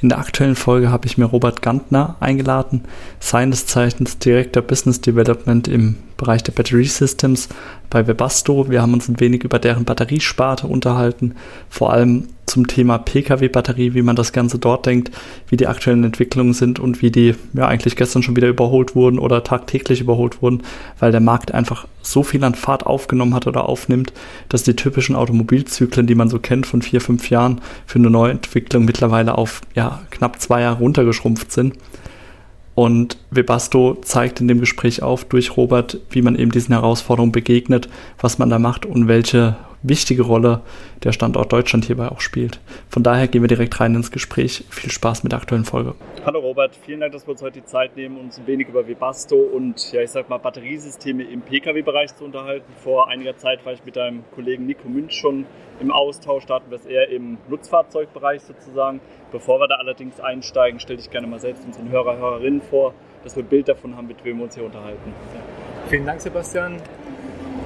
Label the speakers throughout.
Speaker 1: In der aktuellen Folge habe ich mir Robert Gantner eingeladen, seines Zeichens Director Business Development im Bereich der Battery Systems bei Webasto. Wir haben uns ein wenig über deren Batteriesparte unterhalten, vor allem zum Thema Pkw-Batterie, wie man das Ganze dort denkt, wie die aktuellen Entwicklungen sind und wie die ja eigentlich gestern schon wieder überholt wurden oder tagtäglich überholt wurden, weil der Markt einfach so viel an Fahrt aufgenommen hat oder aufnimmt, dass die typischen Automobilzyklen, die man so kennt von vier, fünf Jahren für eine neue Entwicklung mittlerweile auf ja, knapp zwei Jahre runtergeschrumpft sind. Und Webasto zeigt in dem Gespräch auf durch Robert, wie man eben diesen Herausforderungen begegnet, was man da macht und welche wichtige Rolle der Standort Deutschland hierbei auch spielt. Von daher gehen wir direkt rein ins Gespräch. Viel Spaß mit der aktuellen Folge.
Speaker 2: Hallo Robert, vielen Dank, dass wir uns heute die Zeit nehmen, uns ein wenig über Webasto und ja, ich sag mal Batteriesysteme im Pkw-Bereich zu unterhalten. Vor einiger Zeit war ich mit deinem Kollegen Nico Münch schon im Austausch, da hatten wir es eher im Nutzfahrzeugbereich sozusagen. Bevor wir da allerdings einsteigen, stell dich gerne mal selbst unseren Hörer, Hörerinnen vor, dass wir ein Bild davon haben, mit wem wir uns hier unterhalten.
Speaker 3: Vielen Dank, Sebastian.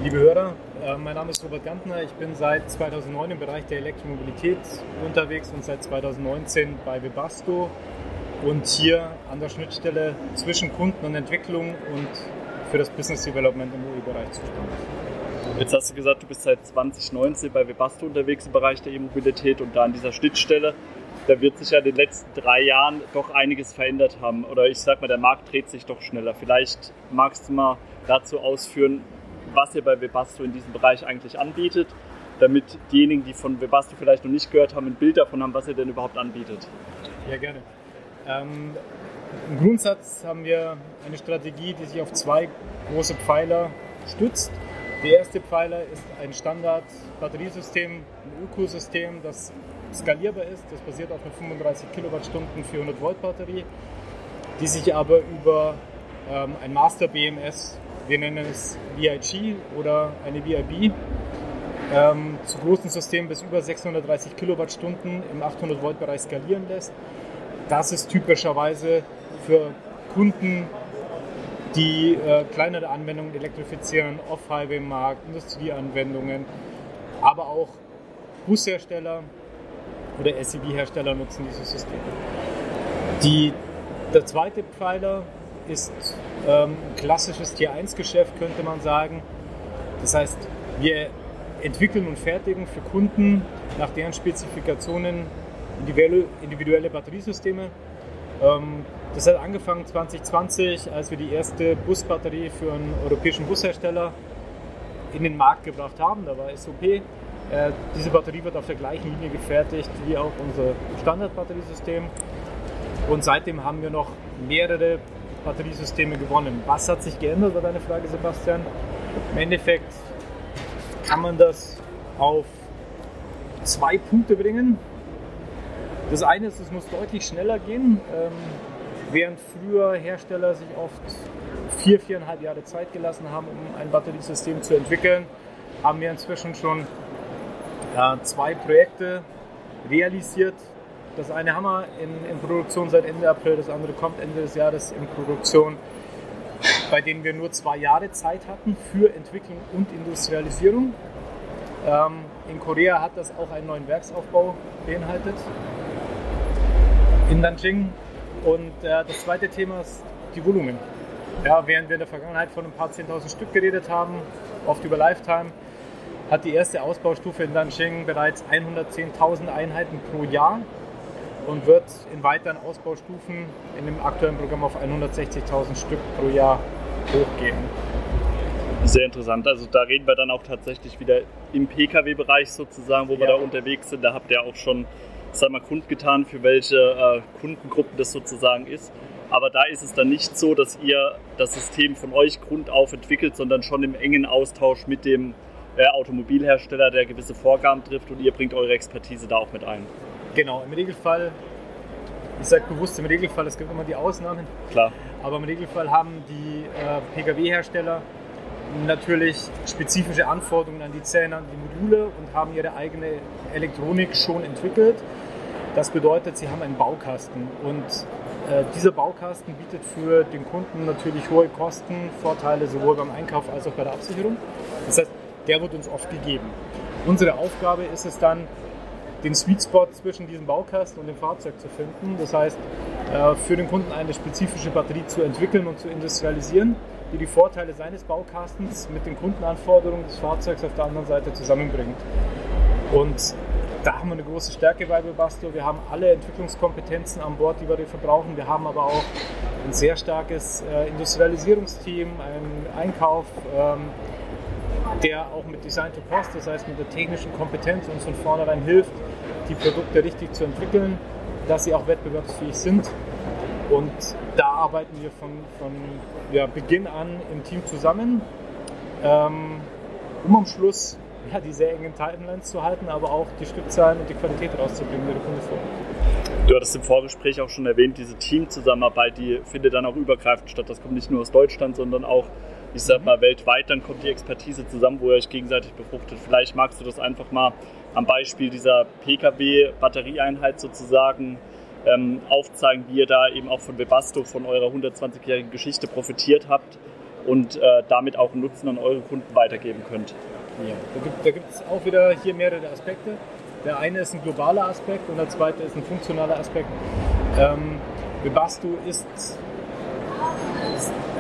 Speaker 3: Liebe Hörer, mein Name ist Robert Gantner. Ich bin seit 2009 im Bereich der Elektromobilität unterwegs und seit 2019 bei Webasto und hier an der Schnittstelle zwischen Kunden und Entwicklung und für das Business Development im UI-Bereich zuständig.
Speaker 2: Jetzt hast du gesagt, du bist seit 2019 bei Webasto unterwegs im Bereich der E-Mobilität und da an dieser Schnittstelle. Da wird sich ja in den letzten drei Jahren doch einiges verändert haben. Oder ich sag mal, der Markt dreht sich doch schneller. Vielleicht magst du mal dazu ausführen, was ihr bei Webasto in diesem Bereich eigentlich anbietet, damit diejenigen, die von Webasto vielleicht noch nicht gehört haben, ein Bild davon haben, was ihr denn überhaupt anbietet.
Speaker 3: Ja, gerne. Ähm, Im Grundsatz haben wir eine Strategie, die sich auf zwei große Pfeiler stützt. Der erste Pfeiler ist ein Standard-Batteriesystem, ein Ökosystem, das skalierbar ist. Das basiert auf einer 35 Kilowattstunden 400 Volt Batterie, die sich aber über ähm, ein Master BMS wir nennen es VIG oder eine VIB, ähm, zu großen Systemen bis über 630 Kilowattstunden im 800 Volt Bereich skalieren lässt. Das ist typischerweise für Kunden, die äh, kleinere Anwendungen elektrifizieren, Off-Highway-Markt, Industrieanwendungen, aber auch Bushersteller oder SUV-Hersteller nutzen dieses System. Die, der zweite Pfeiler ist ähm, klassisches Tier 1 Geschäft, könnte man sagen. Das heißt, wir entwickeln und fertigen für Kunden nach deren Spezifikationen individuelle, individuelle Batteriesysteme. Ähm, das hat angefangen 2020, als wir die erste Busbatterie für einen europäischen Bushersteller in den Markt gebracht haben. Da war SOP. Äh, diese Batterie wird auf der gleichen Linie gefertigt wie auch unser Standardbatteriesystem. Und seitdem haben wir noch mehrere Batteriesysteme gewonnen. Was hat sich geändert, war deine Frage, Sebastian? Im Endeffekt kann man das auf zwei Punkte bringen. Das eine ist, es muss deutlich schneller gehen. Ähm, während früher Hersteller sich oft vier, viereinhalb Jahre Zeit gelassen haben, um ein Batteriesystem zu entwickeln, haben wir inzwischen schon ja, zwei Projekte realisiert, das eine wir in, in, Produktion seit Ende April, das andere kommt Ende des Jahres in Produktion, bei denen wir nur zwei Jahre Zeit hatten für Entwicklung und Industrialisierung. Ähm, in Korea hat das auch einen neuen Werksaufbau beinhaltet. In Nanjing. Und äh, das zweite Thema ist die Volumen. Ja, während wir in der Vergangenheit von ein paar 10.000 Stück geredet haben, oft über Lifetime, hat die erste Ausbaustufe in Nanjing bereits 110.000 Einheiten pro Jahr und wird in weiteren Ausbaustufen in dem aktuellen Programm auf 160.000 Stück pro Jahr hochgehen.
Speaker 2: Sehr interessant. Also da reden wir dann auch tatsächlich wieder im Pkw-Bereich sozusagen, wo ja. wir da unterwegs sind. Da habt ihr auch schon, sag mal, kundgetan, für welche äh, Kundengruppen das sozusagen ist. Aber da ist es dann nicht so, dass ihr das System von euch grundauf entwickelt, sondern schon im engen Austausch mit dem äh, Automobilhersteller, der gewisse Vorgaben trifft und ihr bringt eure Expertise da auch mit ein.
Speaker 3: Genau, im Regelfall ich sage bewusst im Regelfall, es gibt immer die Ausnahmen.
Speaker 2: Klar.
Speaker 3: Aber im Regelfall haben die äh, Pkw-Hersteller natürlich spezifische Anforderungen an die Zähne, an die Module und haben ihre eigene Elektronik schon entwickelt. Das bedeutet, sie haben einen Baukasten und äh, dieser Baukasten bietet für den Kunden natürlich hohe Kostenvorteile sowohl beim Einkauf als auch bei der Absicherung. Das heißt, der wird uns oft gegeben. Unsere Aufgabe ist es dann, den Sweet Spot zwischen diesem Baukasten und dem Fahrzeug zu finden. Das heißt, äh, für den Kunden eine spezifische Batterie zu entwickeln und zu industrialisieren, die die Vorteile seines Baukastens mit den Kundenanforderungen des Fahrzeugs auf der anderen Seite zusammenbringt. Und da haben wir eine große Stärke bei Webasto. Wir haben alle Entwicklungskompetenzen an Bord, die wir dafür brauchen. Wir haben aber auch ein sehr starkes äh, Industrialisierungsteam, einen Einkauf, ähm, der auch mit Design to Cost, das heißt mit der technischen Kompetenz uns von vornherein hilft, die Produkte richtig zu entwickeln, dass sie auch wettbewerbsfähig sind. Und da arbeiten wir von, von ja, Beginn an im Team zusammen, ähm, um am Schluss ja, die sehr engen Timelines zu halten, aber auch die Stückzahlen und die Qualität rauszubringen, die der Kunde fordert.
Speaker 2: Du hattest im Vorgespräch auch schon erwähnt, diese Teamzusammenarbeit, die findet dann auch übergreifend statt. Das kommt nicht nur aus Deutschland, sondern auch ich sag mal, weltweit, dann kommt die Expertise zusammen, wo ihr euch gegenseitig befruchtet. Vielleicht magst du das einfach mal am Beispiel dieser Pkw-Batterieeinheit sozusagen ähm, aufzeigen, wie ihr da eben auch von Webasto, von eurer 120-jährigen Geschichte profitiert habt und äh, damit auch Nutzen an eure Kunden weitergeben könnt.
Speaker 3: Ja, da gibt es auch wieder hier mehrere Aspekte. Der eine ist ein globaler Aspekt und der zweite ist ein funktionaler Aspekt. Ähm, Webasto ist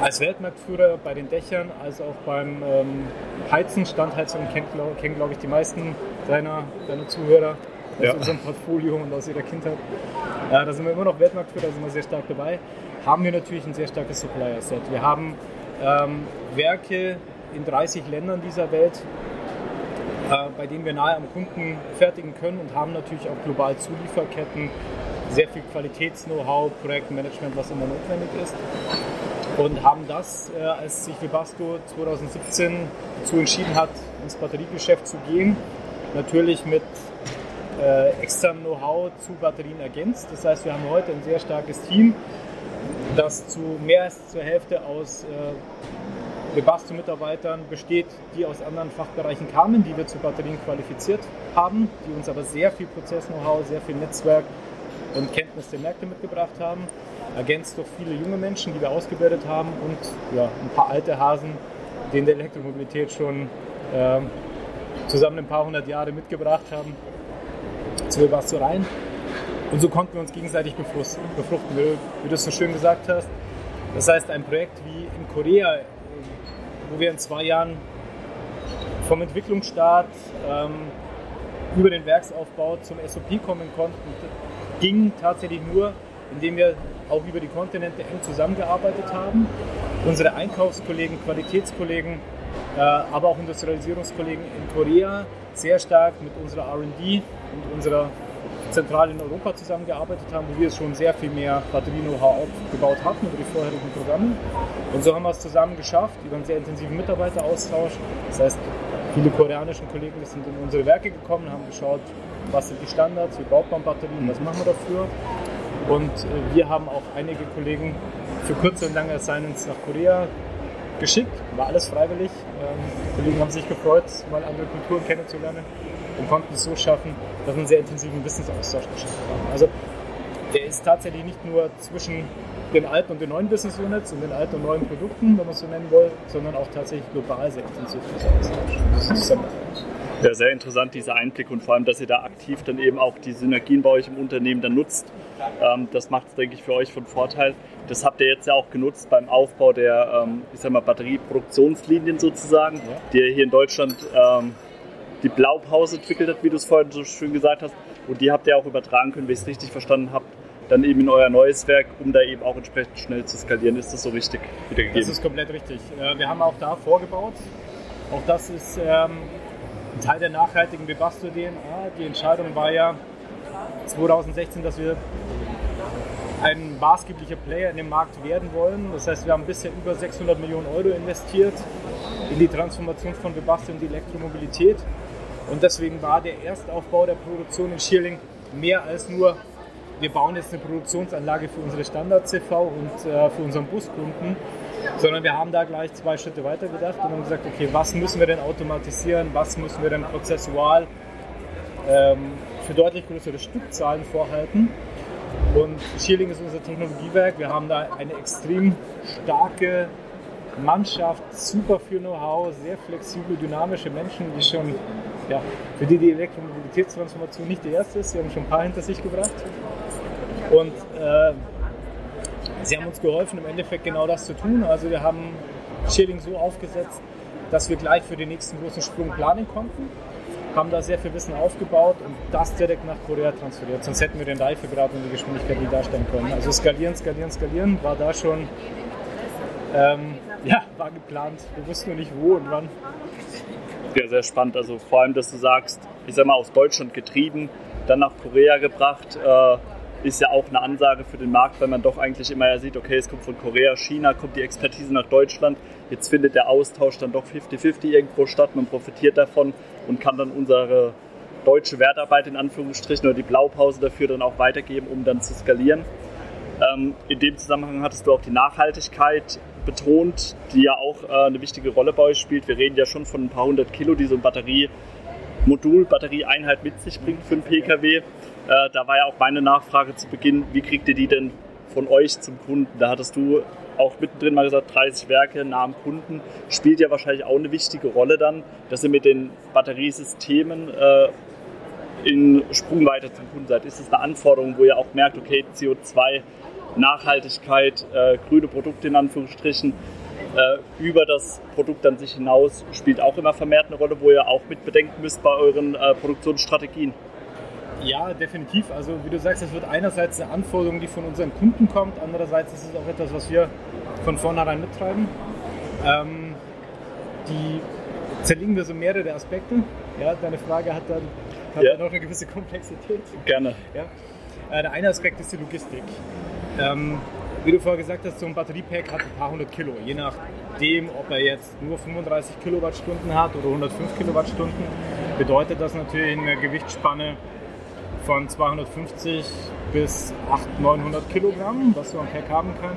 Speaker 3: als Weltmarktführer bei den Dächern, als auch beim ähm, Heizen, Standheizung kennen, glaube glaub ich, die meisten deiner, deiner Zuhörer aus ja. unserem Portfolio und aus ihrer Kindheit. Ja, da sind wir immer noch Weltmarktführer, da sind wir sehr stark dabei. Haben wir natürlich ein sehr starkes Supplier-Set. Wir haben ähm, Werke in 30 Ländern dieser Welt, äh, bei denen wir nahe am Kunden fertigen können und haben natürlich auch global Zulieferketten, sehr viel Qualitäts-Know-how, Projektmanagement, was immer notwendig ist und haben das, äh, als sich Webasto 2017 dazu entschieden hat, ins Batteriegeschäft zu gehen, natürlich mit äh, externem Know-how zu Batterien ergänzt. Das heißt, wir haben heute ein sehr starkes Team, das zu mehr als zur Hälfte aus äh, Webasto-Mitarbeitern besteht, die aus anderen Fachbereichen kamen, die wir zu Batterien qualifiziert haben, die uns aber sehr viel Prozess-Know-how, sehr viel Netzwerk und Kenntnis der Märkte mitgebracht haben ergänzt durch viele junge Menschen, die wir ausgebildet haben und ja, ein paar alte Hasen, in der Elektromobilität schon äh, zusammen ein paar hundert Jahre mitgebracht haben, zu Webasto rein. Und so konnten wir uns gegenseitig befruchten, wie, wie du es so schön gesagt hast. Das heißt, ein Projekt wie in Korea, wo wir in zwei Jahren vom Entwicklungsstart ähm, über den Werksaufbau zum SOP kommen konnten, ging tatsächlich nur, indem wir auch über die Kontinente eng zusammengearbeitet haben. Unsere Einkaufskollegen, Qualitätskollegen, äh, aber auch Industrialisierungskollegen in Korea sehr stark mit unserer RD und unserer Zentrale in Europa zusammengearbeitet haben, wo wir schon sehr viel mehr Batterie-Know-how aufgebaut hatten über die vorherigen Programme. Und so haben wir es zusammen geschafft, über einen sehr intensiven Mitarbeiteraustausch. Das heißt, viele koreanische Kollegen sind in unsere Werke gekommen, haben geschaut, was sind die Standards, wie baut man Batterien, was machen wir dafür. Und äh, wir haben auch einige Kollegen für kurze und lange Assignments nach Korea geschickt. War alles freiwillig. Ähm, die Kollegen haben sich gefreut, mal andere Kulturen kennenzulernen und konnten es so schaffen, dass wir einen sehr intensiven Wissensaustausch geschafft haben. Also der ist tatsächlich nicht nur zwischen den alten und den neuen Business Units und den alten und neuen Produkten, wenn man es so nennen will, sondern auch tatsächlich global sehr intensiv.
Speaker 2: Ja, sehr interessant, dieser Einblick und vor allem, dass ihr da aktiv dann eben auch die Synergien bei euch im Unternehmen dann nutzt. Ähm, das macht es, denke ich, für euch von Vorteil. Das habt ihr jetzt ja auch genutzt beim Aufbau der, ähm, ich sag mal, Batterieproduktionslinien sozusagen, die ihr hier in Deutschland ähm, die Blaupause entwickelt hat, wie du es vorhin so schön gesagt hast. Und die habt ihr auch übertragen können, wie ich es richtig verstanden habe, dann eben in euer neues Werk, um da eben auch entsprechend schnell zu skalieren. Ist das so richtig?
Speaker 3: Das ist komplett richtig. Wir haben auch da vorgebaut. Auch das ist ähm, ein Teil der nachhaltigen Webasto-DNA. Die Entscheidung war ja 2016, dass wir ein maßgeblicher Player in dem Markt werden wollen. Das heißt, wir haben bisher über 600 Millionen Euro investiert in die Transformation von Webasto in die Elektromobilität. Und deswegen war der Erstaufbau der Produktion in Schierling mehr als nur wir bauen jetzt eine Produktionsanlage für unsere Standard-CV und äh, für unseren Buskunden, sondern wir haben da gleich zwei Schritte weiter gedacht und haben gesagt, okay, was müssen wir denn automatisieren, was müssen wir denn prozessual ähm, für deutlich größere Stückzahlen vorhalten. Und Schierling ist unser Technologiewerk. Wir haben da eine extrem starke Mannschaft, super viel Know-how, sehr flexible, dynamische Menschen, die schon, ja, für die die Elektromobilitätstransformation nicht die erste ist. Sie haben schon ein paar hinter sich gebracht. Und äh, sie haben uns geholfen, im Endeffekt genau das zu tun. Also wir haben Schilling so aufgesetzt, dass wir gleich für den nächsten großen Sprung planen konnten. Haben da sehr viel Wissen aufgebaut und das direkt nach Korea transferiert. Sonst hätten wir den Reifegrad und die Geschwindigkeit nicht darstellen können. Also skalieren, skalieren, skalieren war da schon, ähm, ja, war geplant. Wir wussten nur nicht wo und wann.
Speaker 2: Ja, sehr spannend. Also vor allem, dass du sagst, ich sag mal, aus Deutschland getrieben, dann nach Korea gebracht. Äh, ist ja auch eine Ansage für den Markt, weil man doch eigentlich immer ja sieht, okay, es kommt von Korea, China, kommt die Expertise nach Deutschland. Jetzt findet der Austausch dann doch 50-50 irgendwo statt. Man profitiert davon und kann dann unsere deutsche Wertarbeit in Anführungsstrichen oder die Blaupause dafür dann auch weitergeben, um dann zu skalieren. Ähm, in dem Zusammenhang hattest du auch die Nachhaltigkeit betont, die ja auch äh, eine wichtige Rolle bei euch spielt. Wir reden ja schon von ein paar hundert Kilo, die so ein Batteriemodul, Batterieeinheit mit sich bringt für einen Pkw. Äh, da war ja auch meine Nachfrage zu Beginn, wie kriegt ihr die denn von euch zum Kunden? Da hattest du auch mittendrin mal gesagt, 30 Werke nah am Kunden. Spielt ja wahrscheinlich auch eine wichtige Rolle dann, dass ihr mit den Batteriesystemen äh, in Sprungweite zum Kunden seid. Ist es eine Anforderung, wo ihr auch merkt, okay, CO2, Nachhaltigkeit, äh, grüne Produkte in Anführungsstrichen, äh, über das Produkt an sich hinaus spielt auch immer vermehrt eine Rolle, wo ihr auch mit bedenken müsst bei euren äh, Produktionsstrategien?
Speaker 3: Ja, definitiv. Also wie du sagst, es wird einerseits eine Anforderung, die von unseren Kunden kommt, andererseits ist es auch etwas, was wir von vornherein mittreiben. Ähm, die zerlegen wir so mehrere Aspekte. Ja, deine Frage hat dann, hat ja. dann noch eine gewisse Komplexität.
Speaker 2: Gerne.
Speaker 3: Ja. Äh, der eine Aspekt ist die Logistik. Ähm, wie du vorher gesagt hast, so ein Batteriepack hat ein paar hundert Kilo. Je nachdem, ob er jetzt nur 35 Kilowattstunden hat oder 105 Kilowattstunden, bedeutet das natürlich eine Gewichtsspanne von 250 bis 800, 900 Kilogramm, was so ein Pack haben kann.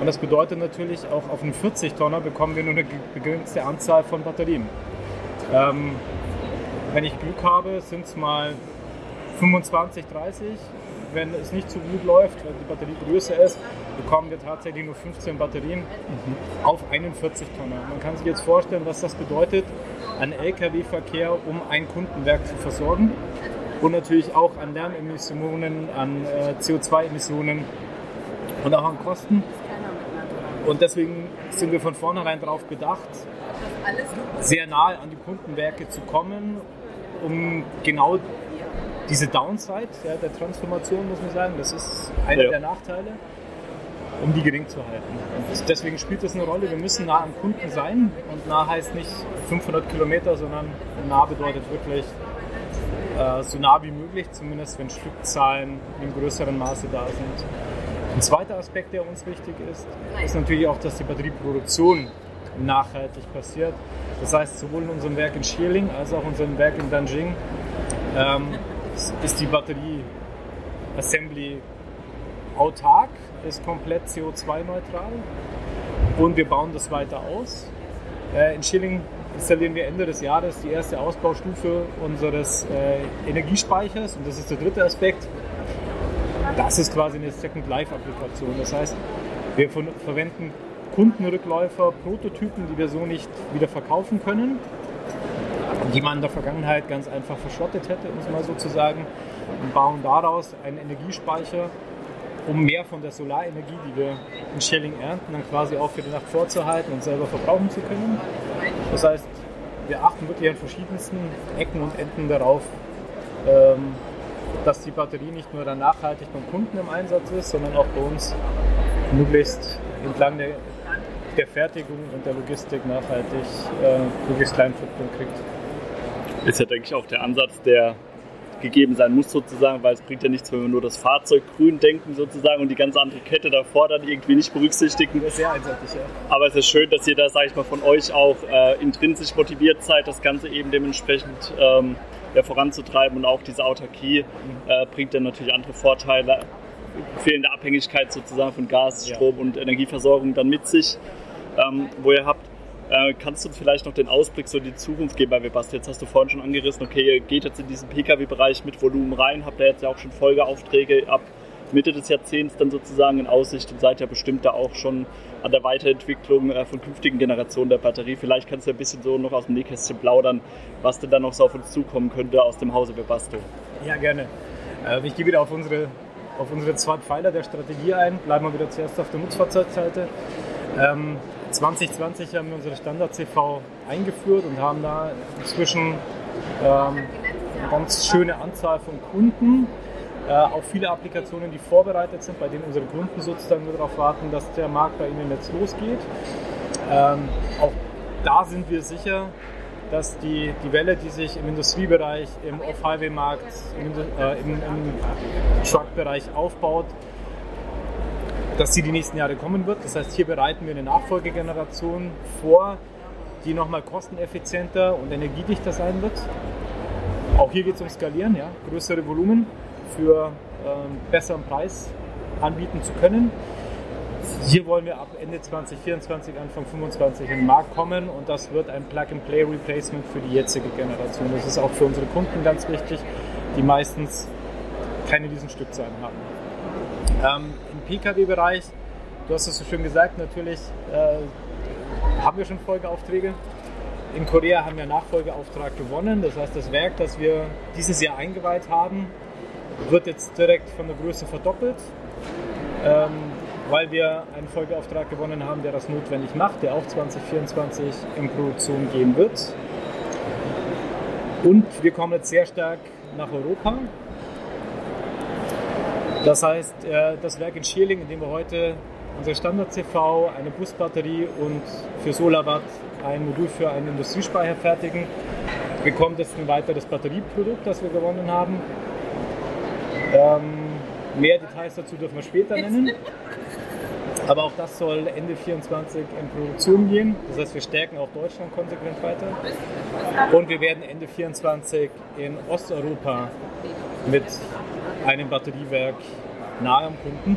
Speaker 3: Und das bedeutet natürlich auch auf einen 40-Tonner bekommen wir nur eine begrenzte Anzahl von Batterien. Ähm, wenn ich Glück habe, sind es mal 25, 30. Wenn es nicht so gut läuft, wenn die Batterie größer ist, bekommen wir tatsächlich nur 15 Batterien mhm. auf einen 40-Tonner. Man kann sich jetzt vorstellen, was das bedeutet an Lkw-Verkehr, um ein Kundenwerk zu versorgen und natürlich auch an Lärmemissionen, an äh, CO2-Emissionen und auch an Kosten. Und deswegen sind wir von vornherein darauf bedacht, sehr nahe an die Kundenwerke zu kommen, um genau diese Downside ja, der Transformation, muss man sagen, das ist einer ja. der Nachteile, um die gering zu halten. Und deswegen spielt das eine Rolle. Wir müssen nah am Kunden sein und nah heißt nicht 500 Kilometer, sondern nah bedeutet wirklich äh, so nah wie möglich, zumindest wenn Stückzahlen in größerem Maße da sind. Ein zweiter Aspekt, der uns wichtig ist, ist natürlich auch, dass die Batterieproduktion nachhaltig passiert. Das heißt, sowohl in unserem Werk in Schierling als auch in unserem Werk in Danjing ähm, ist die Batterie-Assembly autark, ist komplett CO2-neutral und wir bauen das weiter aus. Äh, in Schierling installieren wir Ende des Jahres die erste Ausbaustufe unseres äh, Energiespeichers und das ist der dritte Aspekt. Das ist quasi eine Second Life-Applikation. Das heißt, wir verwenden Kundenrückläufer, Prototypen, die wir so nicht wieder verkaufen können, die man in der Vergangenheit ganz einfach verschrottet hätte, um es mal so zu sagen, und bauen daraus einen Energiespeicher, um mehr von der Solarenergie, die wir in Schelling ernten, dann quasi auch für die Nacht vorzuhalten und selber verbrauchen zu können. Das heißt, wir achten wirklich an verschiedensten Ecken und Enden darauf, ähm, dass die Batterie nicht nur dann nachhaltig beim Kunden im Einsatz ist, sondern auch bei uns möglichst entlang der, der Fertigung und der Logistik nachhaltig äh, möglichst kleinen Footprint kriegt.
Speaker 2: Ist ja, denke ich, auch der Ansatz, der gegeben sein muss sozusagen, weil es bringt ja nichts, wenn wir nur das Fahrzeug grün denken sozusagen und die ganze andere Kette davor dann irgendwie nicht berücksichtigen.
Speaker 3: Das ist sehr einseitig, ja.
Speaker 2: Aber es ist schön, dass ihr da, sage ich mal, von euch auch äh, intrinsisch motiviert seid, das Ganze eben dementsprechend ähm, ja, voranzutreiben und auch diese Autarkie äh, bringt dann natürlich andere Vorteile, fehlende Abhängigkeit sozusagen von Gas, Strom ja. und Energieversorgung dann mit sich, ähm, wo ihr habt. Äh, kannst du vielleicht noch den Ausblick so in die Zukunft geben bei Webasto? Jetzt hast du vorhin schon angerissen, okay, ihr geht jetzt in diesen Pkw-Bereich mit Volumen rein, habt ihr jetzt ja auch schon Folgeaufträge ab Mitte des Jahrzehnts dann sozusagen in Aussicht und seid ja bestimmt da auch schon an der Weiterentwicklung äh, von künftigen Generationen der Batterie. Vielleicht kannst du ein bisschen so noch aus dem Nähkästchen plaudern, was denn da noch so auf uns zukommen könnte aus dem Hause Webasto.
Speaker 3: Ja, gerne. Äh, ich gehe wieder auf unsere, auf unsere zwei Pfeiler der Strategie ein. Bleiben wir wieder zuerst auf der Nutzfahrzeugseite. Ähm, 2020 haben wir unsere Standard-CV eingeführt und haben da inzwischen ähm, eine ganz schöne Anzahl von Kunden, äh, auch viele Applikationen, die vorbereitet sind, bei denen unsere Kunden sozusagen nur darauf warten, dass der Markt bei ihnen jetzt losgeht. Ähm, auch da sind wir sicher, dass die, die Welle, die sich im Industriebereich, im Off-Highway-Markt, im, äh, im, im Truck-Bereich aufbaut, dass sie die nächsten Jahre kommen wird. Das heißt, hier bereiten wir eine Nachfolgegeneration vor, die nochmal kosteneffizienter und energiedichter sein wird. Auch hier geht es um Skalieren, ja, größere Volumen für ähm, besseren Preis anbieten zu können. Hier wollen wir ab Ende 2024, Anfang 2025 in den Markt kommen und das wird ein Plug-and-Play-Replacement für die jetzige Generation. Das ist auch für unsere Kunden ganz wichtig, die meistens keine diesen Stückzahlen haben. Ähm, Pkw-Bereich, du hast es so schön gesagt, natürlich äh, haben wir schon Folgeaufträge. In Korea haben wir Nachfolgeauftrag gewonnen. Das heißt, das Werk, das wir dieses Jahr eingeweiht haben, wird jetzt direkt von der Größe verdoppelt, ähm, weil wir einen Folgeauftrag gewonnen haben, der das notwendig macht, der auch 2024 in Produktion gehen wird. Und wir kommen jetzt sehr stark nach Europa. Das heißt, äh, das Werk in Schierling, in dem wir heute unsere Standard-CV, eine Busbatterie und für Solarwatt ein Modul für einen Industriespeicher fertigen, bekommt jetzt ein weiteres Batterieprodukt, das wir gewonnen haben. Ähm, mehr Details dazu dürfen wir später nennen. Aber auch das soll Ende 2024 in Produktion gehen. Das heißt, wir stärken auch Deutschland konsequent weiter. Und wir werden Ende 2024 in Osteuropa mit einem Batteriewerk nahe am Kunden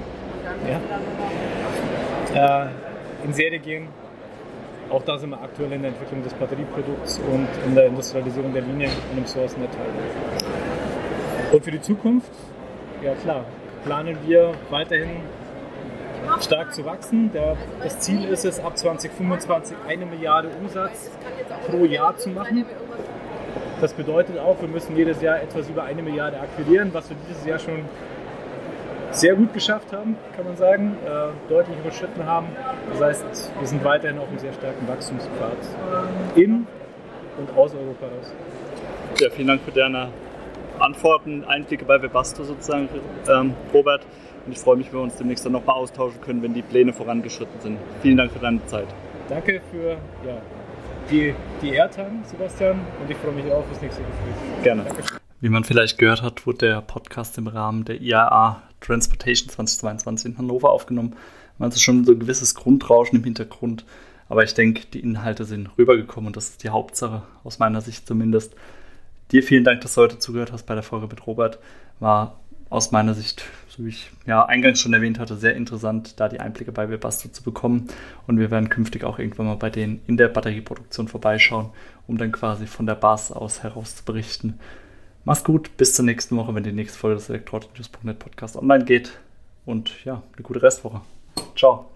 Speaker 3: ja, äh, in Serie gehen. Auch da sind wir aktuell in der Entwicklung des Batterieprodukts und in der Industrialisierung der Linie und im Sourcen der Teile. Und für die Zukunft ja klar, planen wir weiterhin stark zu wachsen. Der, das Ziel ist es, ab 2025 eine Milliarde Umsatz pro Jahr zu machen. Das bedeutet auch, wir müssen jedes Jahr etwas über eine Milliarde akquirieren, was wir dieses Jahr schon sehr gut geschafft haben, kann man sagen, äh, deutlich überschritten haben. Das heißt, wir sind weiterhin auf einem sehr starken Wachstumspfad in und aus Europa raus.
Speaker 2: Ja, vielen Dank für deine Antworten, Einblicke bei Webasto sozusagen, ähm, Robert. Und ich freue mich, wenn wir uns demnächst dann nochmal austauschen können, wenn die Pläne vorangeschritten sind. Vielen Dank für deine Zeit.
Speaker 3: Danke für ja, die, die Airtime, Sebastian. Und ich freue mich auch fürs nächste Gespräch.
Speaker 2: Gerne.
Speaker 1: Dankeschön. Wie man vielleicht gehört hat, wurde der Podcast im Rahmen der IAA Transportation 2022 in Hannover aufgenommen. Man hat schon so ein gewisses Grundrauschen im Hintergrund. Aber ich denke, die Inhalte sind rübergekommen und das ist die Hauptsache, aus meiner Sicht zumindest. Dir vielen Dank, dass du heute zugehört hast bei der Folge mit Robert. War aus meiner Sicht, so wie ich ja eingangs schon erwähnt hatte, sehr interessant, da die Einblicke bei Webasto zu bekommen. Und wir werden künftig auch irgendwann mal bei denen in der Batterieproduktion vorbeischauen, um dann quasi von der Basis aus heraus zu berichten. Mach's gut, bis zur nächsten Woche, wenn die nächste Folge des Elektroauto-News.net Podcast online geht. Und ja, eine gute Restwoche. Ciao.